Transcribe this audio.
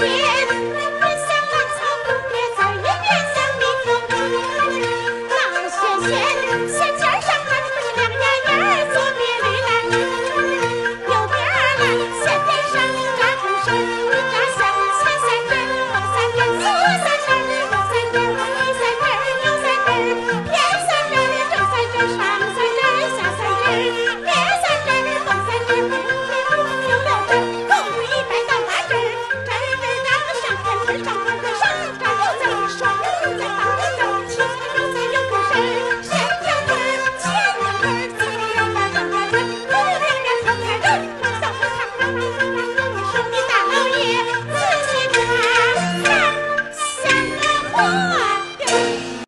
we Bye-bye.